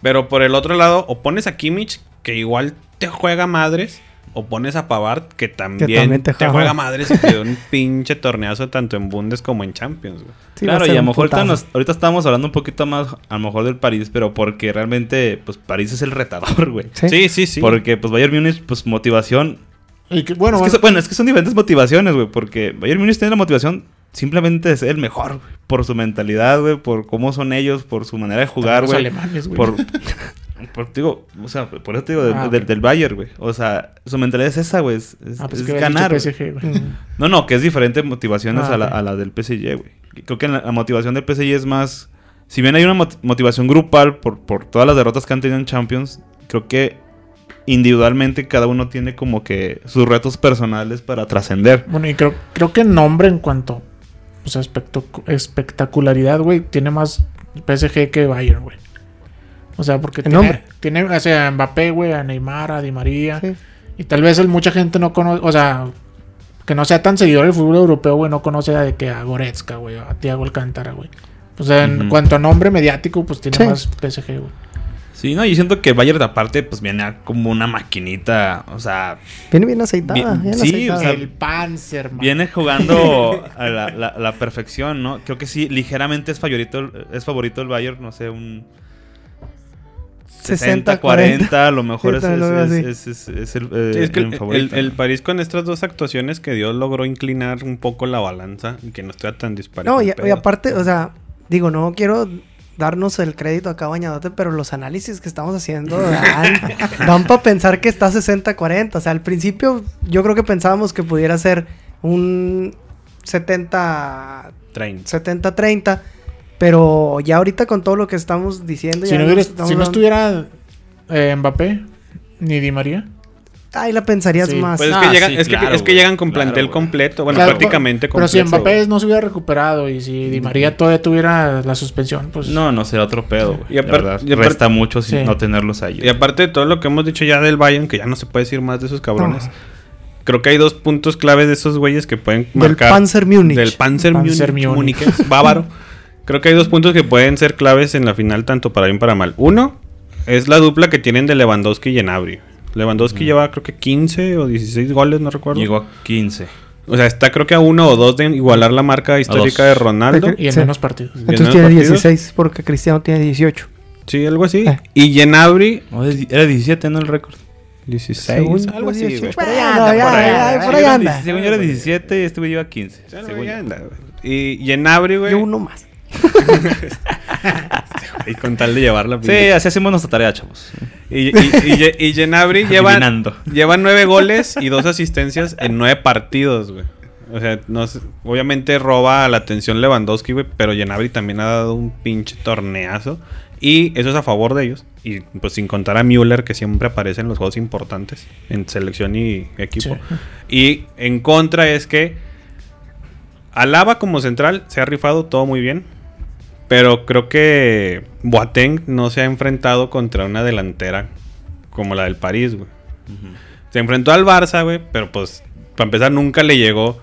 Pero por el otro lado, o pones a Kimmich, que igual te juega madres. O pones a Pavard, que también, también te te, juega. madres y te dio un pinche torneazo tanto en Bundes como en Champions, güey. Sí, claro, ser y a lo mejor ahorita, nos- ahorita estábamos hablando un poquito más, a lo mejor del París, pero porque realmente, pues París es el retador, güey. Sí. Sí, sí, sí. Porque, pues Bayern Múnich, pues motivación. Y que, bueno, es que, bueno, son- bueno, es que son diferentes motivaciones, güey. Porque Bayern Múnich tiene la motivación simplemente de ser el mejor, güey. Por su mentalidad, güey. Por cómo son ellos, por su manera de jugar, güey. alemanes, güey. Por, por, digo, o sea, por eso te digo, del- Ah, del, del Bayern, güey. O sea, su mentalidad es esa, güey. Es, Ah, pues es que ganar. PSG. No, no, que es diferente motivaciones Ah, a, la, a la del PSG, güey. Creo que la, la motivación del PSG es más... Si bien hay una mot- motivación grupal por, por todas las derrotas que han tenido en Champions, creo que individualmente cada uno tiene como que sus retos personales para trascender. Bueno, y creo, creo que nombre en cuanto pues, espectacularidad, güey, tiene más PSG que Bayern, güey. O sea, porque ¿En tiene, nombre? tiene o sea, a Mbappé, güey, a Neymar, a Di María. Sí. Y tal vez el, mucha gente no conoce, o sea, que no sea tan seguidor del fútbol europeo, güey, no conoce a, de que a Goretzka, güey, a Thiago Alcántara, güey. O sea, en cuanto a nombre mediático, pues tiene Sí. más PSG, güey. Sí, no, y siento que Bayern aparte pues viene como una maquinita, o sea, Viene bien aceitada. Bien- bien sí, aceitada. o sea, el Panzer, man. viene jugando a la, la- la perfección, ¿no? Creo que sí, ligeramente es favorito, es favorito el Bayern, no sé, un 60, 40, a lo mejor es, también lo veo es- así. es- es- es el, eh, Sí, es que el el, favorito. el- el París con estas dos actuaciones que dio logró inclinar un poco la balanza y que no estuviera tan disparejo. No, y, aparte, o sea, digo, no quiero darnos el crédito acá bañadote, pero los análisis que estamos haciendo dan, para pensar que está 60-40. O sea, al principio yo creo que pensábamos que pudiera ser un 70 Train. 70-30, pero ya ahorita con todo lo que estamos diciendo, Si ya no, nos hubiera- estamos si no dando- estuviera eh, Mbappé ni Di María. Ahí la pensarías Sí, más. Pues es Ah, que, llegan, sí, es, que, claro, es que güey. llegan con Claro, plantel güey. completo. Bueno, Claro, prácticamente Pero si completo. Mbappé no se hubiera recuperado y si Di María todavía tuviera la suspensión, pues. No, no será otro pedo, güey. Y la apar- verdad, y apar- resta mucho sin Sí. no tenerlos ahí. Y aparte de todo lo que hemos dicho ya del Bayern, que ya no se puede decir más de esos cabrones. No. Creo que hay dos puntos claves de esos güeyes que pueden Del marcar. Panzer Múnich. Del Panzer, Panzer Múnich, bávaro. Creo que hay dos puntos que pueden ser claves en la final, tanto para bien para mal. Uno es la dupla que tienen de Lewandowski y Gnabry. Lewandowski lleva creo que 15 o 16 goles, no recuerdo. Llegó a 15. O sea, está creo que a uno o dos de igualar la marca histórica de Ronaldo. Y en Sí. menos partidos. ¿Y en Entonces menos tiene partidos? 16, porque Cristiano tiene 18. Sí, algo así. Eh. Y Gnabry, No, era 17, ¿no? El récord. 16. Según- algo así, güey. 18. Por Bueno, anda. Según yo era 17 y este güey lleva 15. Ya, no, según anda, güey. Y Gnabry, güey. Yo uno más. Y con tal de llevarla. Sí, así hacemos nuestra tarea, chavos. Y, y, y, y Gnabry lleva, nueve goles y dos asistencias en nueve partidos, güey. O sea, no sé, obviamente roba la atención Lewandowski, güey, pero Gnabry también ha dado un pinche torneazo. Y eso es a favor de ellos. Y pues sin contar a Müller, que siempre aparece en los juegos importantes, en selección y equipo. Sí. Y en contra es que Alaba como central se ha rifado todo muy bien. Pero creo que Boateng no se ha enfrentado contra una delantera como la del París, güey. Se enfrentó al Barça, güey, pero pues para empezar nunca le llegó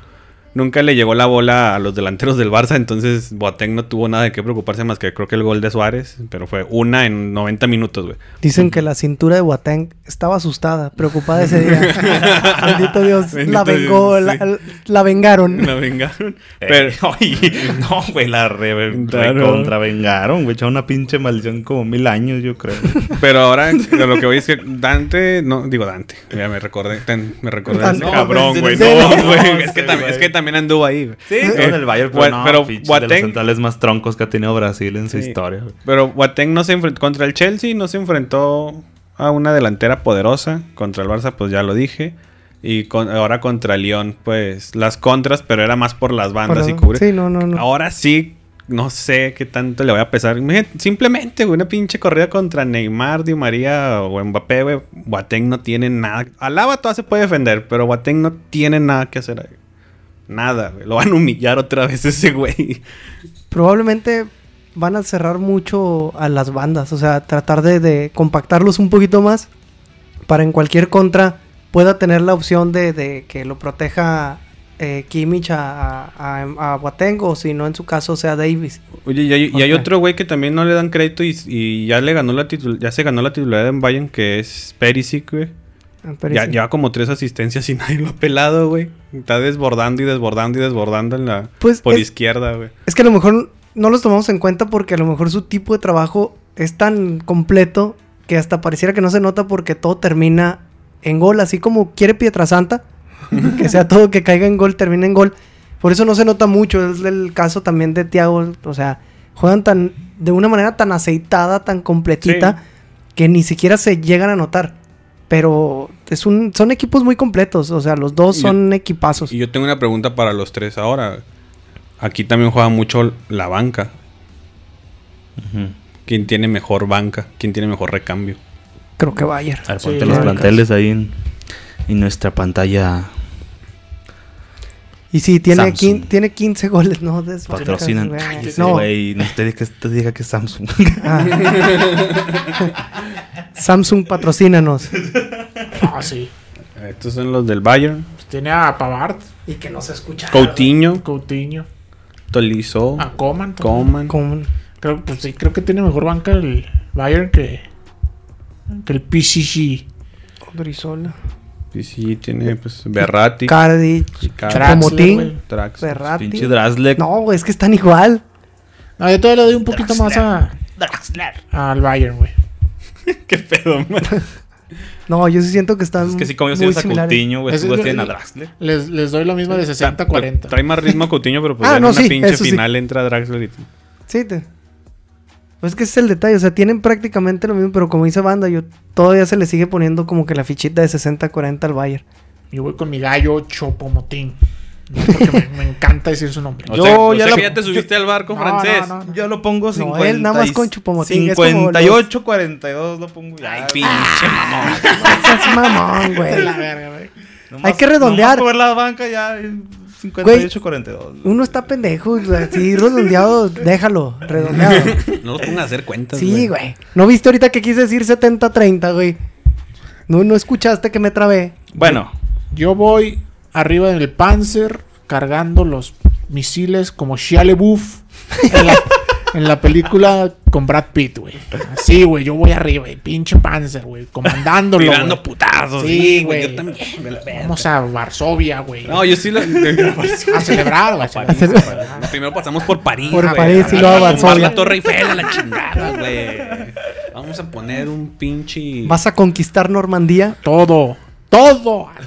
nunca le llegó la bola a los delanteros del Barça, entonces Boateng no tuvo nada de qué preocuparse más que creo que el gol de Suárez, pero fue una en 90 minutos, güey. Dicen que la cintura de Boateng estaba asustada, preocupada ese día. Bendito Dios, Bendito la vengó, Dios, la, sí. la vengaron. La vengaron. Pero, Pero no, güey, la re, Claro. contravengaron, güey. Echaron una pinche maldición como mil años, yo creo. Pero ahora de lo que voy es que Dante, no, digo Dante, ya me recordé, ten- me recordé a ese Dante. cabrón, No, güey. No, no, güey. no, es, que sí, también, güey. es que también anduvo ahí, güey. Sí, Eh, con el Bayern, pero, no, pero pinche, de los centrales más troncos que ha tenido Brasil en su Sí. historia. güey. Pero Boateng no se enfrentó contra el Chelsea, no se enfrentó a una delantera poderosa. Contra el Barça, pues ya lo dije. Y con- ahora contra Lyon, pues las contras, pero era más por las bandas y cubre. Sí, no, no, no. Ahora sí, no sé qué tanto le voy a pesar. Simplemente, güey, una pinche corrida contra Neymar, Di María o Mbappé, güey. Boateng no tiene nada. Alaba todavía se puede defender, pero Boateng no tiene nada que hacer ahí. Nada, güey. Lo van a humillar otra vez ese güey. Probablemente van a cerrar mucho a las bandas, o sea, tratar de, de compactarlos un poquito más para en cualquier contra pueda tener la opción de, de que lo proteja eh, Kimmich a, a, a- a Boateng o si no en su caso sea Davis. Oye, y hay, y hay Ok. otro güey que también no le dan crédito y, y ya le ganó la titul- ya se ganó la titularidad en Bayern, que es Perisic, güey. Ya, lleva como tres asistencias y nadie lo ha pelado, güey. Está desbordando y desbordando y desbordando en la Pues por es- izquierda, güey. Es que a lo mejor no los tomamos en cuenta porque a lo mejor su tipo de trabajo es tan completo que hasta pareciera que no se nota porque todo termina en gol, así como quiere Pietrasanta, que sea todo que caiga en gol, termina en gol. Por eso no se nota mucho, es el caso también de Thiago, o sea, juegan tan de una manera tan aceitada, tan completita que ni siquiera se llegan a notar. Pero es un, son equipos muy completos, o sea, los dos son equipazos. Y yo tengo una pregunta para los tres ahora. Aquí también juega mucho la banca. Ujú. ¿Quién tiene mejor banca? ¿Quién tiene mejor recambio? Creo que Bayern. A ver, ponte los planteles ahí en, en nuestra pantalla. Y sí, tiene, quin- tiene 15 goles, ¿no? De- Patrocinan. No, güey. No te diga que, te diga que es Samsung. ah. Samsung patrocínanos. Ah, sí. Estos son los del Bayern. Pues tiene a Pavard, Y que no se escucha. Coutinho, Coutinho, Tolisso, a Coman. Coman. Con... Creo, pues sí, creo que tiene mejor banca el Bayern que, que el PCG. Odrizola. Y sí, tiene pues. Icardi, Draxler, Chupomotín. güey. Drax. Berratti. Pinche Draslek. No, güey, es que están igual. No, yo todavía le doy un poquito más a, al Bayern, güey. ¿Qué pedo, man? No, yo sí siento que están Es que sí, como yo soy a. Coutinho, güey. Tú tienen a Draxler. Les, les doy la misma de 60-40. Trae más ritmo a Coutinho, pero pues Ah, ya en no, una sí, pinche eso sí. final entra Draxler y... Sí, te... Pues es que ese es el detalle, o sea, tienen prácticamente lo mismo, pero como dice Banda, yo todavía se le sigue poniendo como que la fichita de 60-40 al Bayern. Yo voy con mi gallo Chopomotín. Porque me, me encanta decir su nombre. O Yo sea, o ya sea lo- que ya te subiste al barco No, francés. no, no. Yo lo pongo No, 50. él nada más con Chupomotín, es como 58, 42 lo pongo ya. Ay, pinche mamón. No seas mamón, güey. La verga, güey. Nomás- hay que redondear. nomás por la banca ya. Eh, 58, 42. Uno está pendejo, así redondeado, déjalo, redondeado. No los pongas a hacer cuentas, Sí, güey. ¿No viste ahorita que quise decir 70-30, güey? No, no escuchaste que me trabé. Bueno, Yo voy arriba del Panzer cargando los misiles como Shia LaBeouf en la, en la película con Brad Pitt, güey. Así, güey, yo voy arriba, güey, pinche Panzer, güey, comandándolo. Tirando putazos. Sí, güey. Yo también. me la verga. Vamos a Varsovia, güey. No, yo sí lo... a celebrar, güey. Primero pasamos por París. Por París y luego a Varsovia. la Torre Eiffel a la chingada, güey. Vamos a poner un pinche... ¿Vas a conquistar Normandía? Todo. Todo.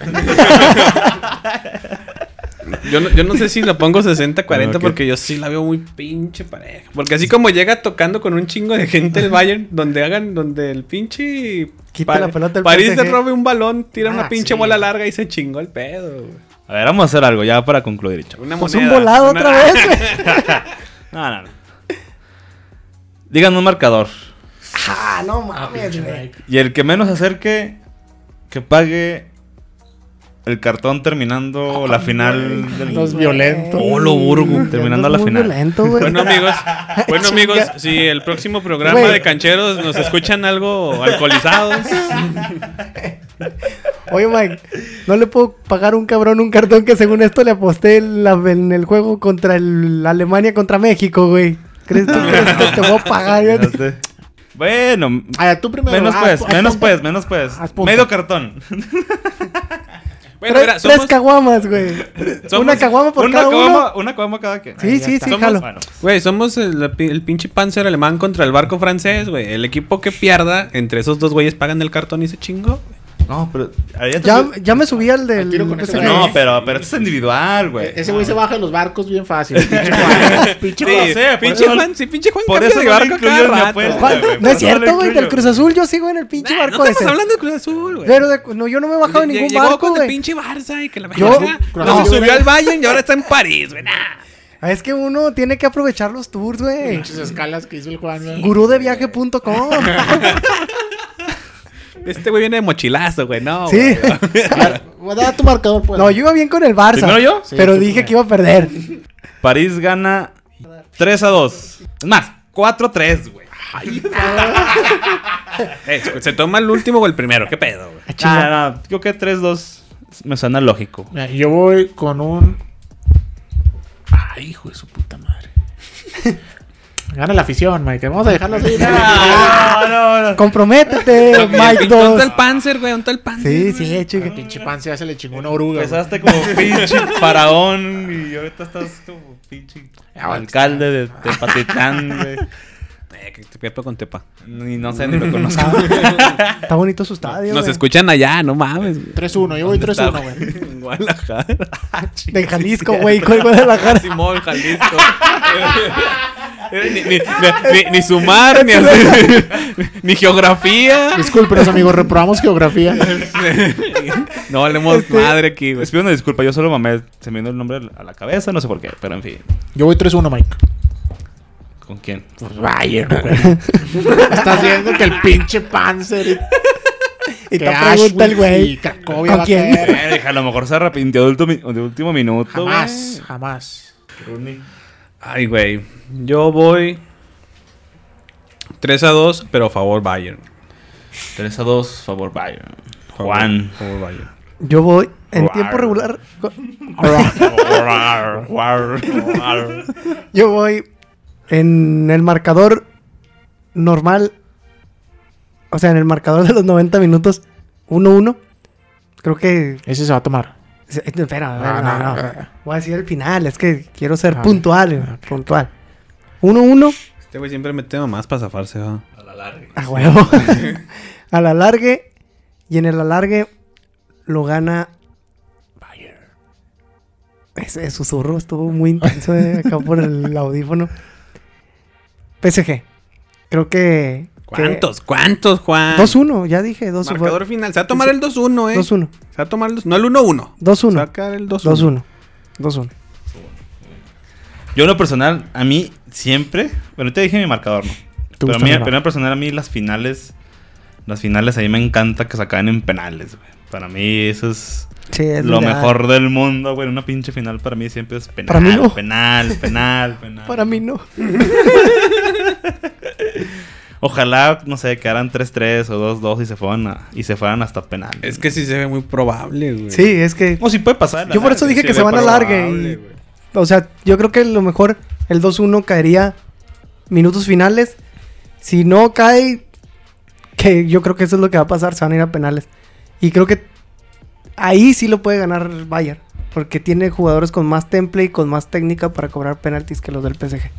Yo no, yo no sé si la pongo 60-40 Ok. porque yo sí la veo muy pinche pareja. Porque así como llega tocando con un chingo de gente el Bayern, donde hagan, donde el pinche... Quita la pelota el París te robe un balón, tira Ah, una pinche sí. bola larga y se chingó el pedo. güey. a ver, vamos a hacer algo ya para concluir. Una Pues moneda. un volado una- otra vez, güey. No, no, no. Díganme un marcador. Ah, no mames, güey. Y el que menos acerque, que pague el cartón terminando la final del... Los violentos. Polo Burgo. Terminando la final. violento, güey. Bueno amigos, bueno amigos, si el próximo programa de cancheros nos escuchan algo alcoholizados, Oye, Mike, no le puedo pagar a un cabrón un cartón que según esto le aposté en, la- en el juego contra el Alemania contra México, güey. ¿Crees tú crees que te voy a pagar? Bueno, Ah, tú primero. menos Ah, pues, haz menos pues, menos pues. Medio cartón. Bueno, tres, mira, tres somos, caguamas, güey. somos- Una caguama por una cada uno. caguama, una caguama cada quien. Sí, ya sí, sí, Somos- jalo. Güey, somos el, el pinche panzer alemán contra el barco francés, güey. El equipo que pierda, entre esos dos güeyes pagan el cartón y se chingó. No, pero... ya te- Ya, me subí al del... Al ese. No, pero, pero esto es individual, güey. E-, Ese güey se baja de los barcos bien fácil. Pinche Juan. Pinche Sí, sé, pinche eso- Juan, sí, pinche Juan por eso de barco cada No es cierto, güey. Del. Cruz Azul yo sigo en el pinche Nah, barco no estamos ese. hablando de Cruz Azul, güey. Pero de- no, yo no me he bajado de ningún Llegó barco, con el güey. pinche Barça y que la Yo- No, subió al Bayern y ahora está en París, güey. Ah, Es que uno tiene que aprovechar los tours, güey. Pinches escalas que hizo el Juan. güey. Gurudeviaje.com. Este güey viene de mochilazo, güey. No, Sí. güey. A ver, Da tu marcador, pues. No, yo iba bien con el Barça. ¿Primero yo? Sí, pero tú dije primero. que iba a perder. París gana 3 a 2. Es más, 4 a 3, güey. Eh, ¿Se toma el último o el primero? ¿Qué pedo, güey? Ah, no, no, creo que 3 2 me suena lógico. Mira, yo voy con un. Ay, hijo de su puta madre. Gana la afición, Mike. Vamos a dejarlo así. No, no, no. Comprométete, Mike ¿Dónde 2. está el Panzer, güey? ¿Dónde está el Panzer? Sí, sí, El chica. pinche pan ya se le chingó una oruga. Empezaste como pinche faraón y ahorita estás como pinche alcalde de Tepatitlán, güey. Eh, que te pierdo con Tepa. Ni no sé, ni lo conozco. Está bonito su estadio. Nos güey. escuchan allá, no mames. güey. 3-1. Yo voy 3-1, güey. En Guadalajara. De Jalisco, güey. ¿Cuál Guadalajara? Simón, Jalisco. ni, ni, ni, ni- ni sumar, ni, ni geografía. Discúlpenos, amigos. Reprobamos geografía. No valemos madre aquí, güey. Les pido una disculpa, yo solo mamé, se me vino el nombre a la cabeza, no sé por qué, pero en fin. Yo voy 3-1, Mike. ¿Con quién? Pues Bayern, güey. Estás viendo que el pinche Panzer y te pregunta el güey. Cracovia ¿Con quién? Eh, a lo mejor se arrepintió de último, de último minuto, Jamás, jamás. güey. Ay, güey. Yo voy 3 a 2, pero a favor Bayern. 3 a 2, favor Bayern. Favor- Juan. Favor Bayern. Yo voy en Rar. tiempo regular. Yo voy en el marcador normal. O sea, en el marcador de los 90 minutos. 1-1. Creo que. Ese se va a tomar. Espera, a ver, Ah, no, no, no. ah. Voy a decir el final. Es que quiero ser Ah, puntual. ok. Puntual. 1-1. Este güey siempre mete más para zafarse, ¿va? A huevo. a la largue. Y en el alargue lo gana. Ese susurro estuvo muy intenso eh, acá por el audífono. PSG. Creo que. ¿Cuántos? ¿Cuántos, Juan? 2-1, ya dije. 2-1. Marcador final. Se va a tomar el 2-1, eh. 2-1. Se va a tomar el 2 No el 1-1. 2-1. Se va a quedar el 2-1. 2-1. 2-1. Yo en lo personal, a mí siempre, bueno, te dije mi marcador, ¿no? ¿Te Pero a mí, pero en lo personal, a mí las finales, las finales a mí me encanta que se acaben en penales, güey. Para mí eso es Sí, es lo ideal. mejor del mundo, güey. Una pinche final para mí siempre es penal, Para mí no. penal, penal, penal. Para mí no. Ojalá, no sé, quedaran 3-3 o 2-2 y se fueran a- y se fueran hasta penal. Es que sí se ve muy probable, güey. Sí, es que. O si puede pasar. Yo por eso dije Sí que se van a largue. y-. O sea, yo creo que a lo mejor el 2-1 caería minutos finales. Si no cae, que yo creo que eso es lo que va a pasar, se van a ir a penales. Y creo que ahí sí lo puede ganar Bayern. Porque tiene jugadores con más temple y con más técnica para cobrar penaltis que los del PSG.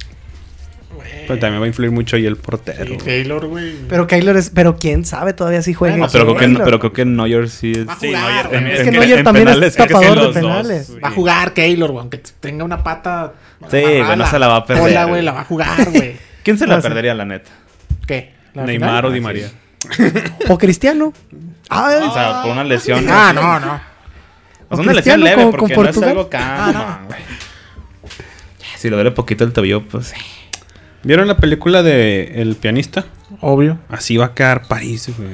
Pero también va a influir mucho ahí el portero. Y Taylor, güey. Pero Keylor es. Pero quién sabe todavía si juega. No, pero, creo que, pero creo que Neuer sí es. Va a Sí, Neuer. Es que en- Neuer en también es penales, que tapador sí de dos, penales. Va a jugar Keylor, güey. Aunque tenga una pata. Sí, güey, no se la va a perder, Hola, güey, la va a jugar, güey. ¿Quién se la No perdería, la neta? ¿Qué? ¿La Neymar final? o Di María. O Cristiano. Ay, O sea, por una lesión. Ah, no, no. O sea, una lesión leve, con- porque no es algo calma, güey. Si lo duele poquito el tobillo, pues. ¿Vieron la película de El pianista? Obvio. Así va a quedar París, güey.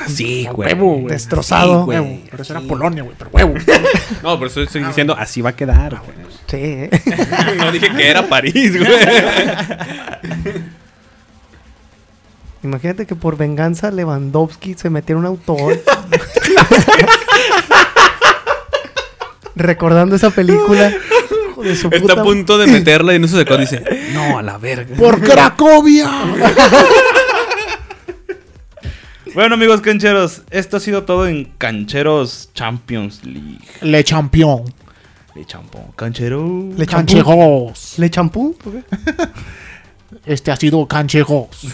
Así, A güey. huevo, güey. Destrozado. Sí, huevo. Pero eso era Polonia, güey. Pero huevo. No, por eso estoy diciendo así va a quedar, güey. sí. eh. No dije que era París, güey. Imagínate que por venganza Lewandowski se metiera un autogol. Recordando esa película. Hijo de su Está a punto de meterla y en eso se dice, no, a la verga. ¡Por Cracovia! Bueno, amigos cancheros, esto ha sido todo en Cancheros Champions League. Le Champion. De champón. Canchero. Le champú. Canchejos. ¿Le champú? Este ha sido Canchejos.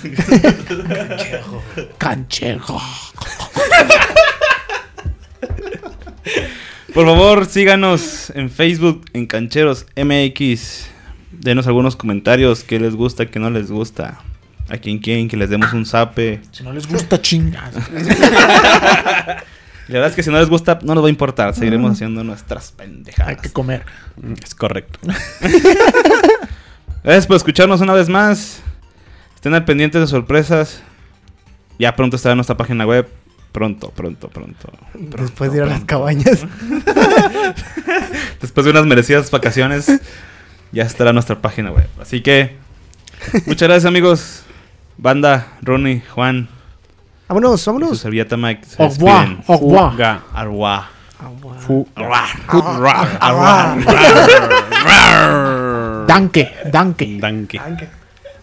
Canchejos. Por favor, síganos en Facebook, en Cancheros MX. Denos algunos comentarios, qué les gusta, qué no les gusta. A quien quieren que les demos un zape. Si no les gusta, chingas. La verdad es que si no les gusta, no nos va a importar. Seguiremos haciendo nuestras Hay pendejadas. que comer. Es correcto. Gracias por escucharnos una vez más. Estén al pendiente de sorpresas. Ya pronto estará en nuestra página web. Pronto, pronto, pronto. Después de ir a las cabañas. Después de unas merecidas vacaciones, ya estará nuestra página web. Así que, muchas gracias, amigos. Banda, Ronnie, Juan, Vámonos, y su vámonos. servilleta Mike. Se Au revoir. despiden. Au revoir. Ga. Arwa. Danke, danke. Danke. Danke.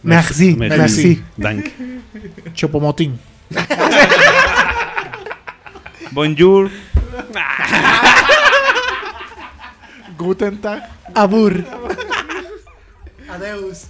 Merci, Merci. merci. Dank. Chopomotín. Bonjour. Guten Tag. Abur. Adeus.